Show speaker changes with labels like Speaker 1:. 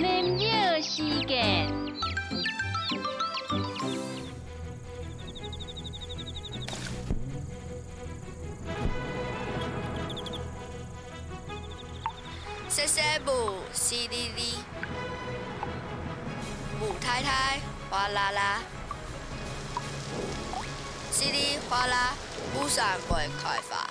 Speaker 1: 眠药时间。
Speaker 2: 谢谢母，淅沥沥，母太太，哗啦啦，稀里哗啦，乌伞会开花。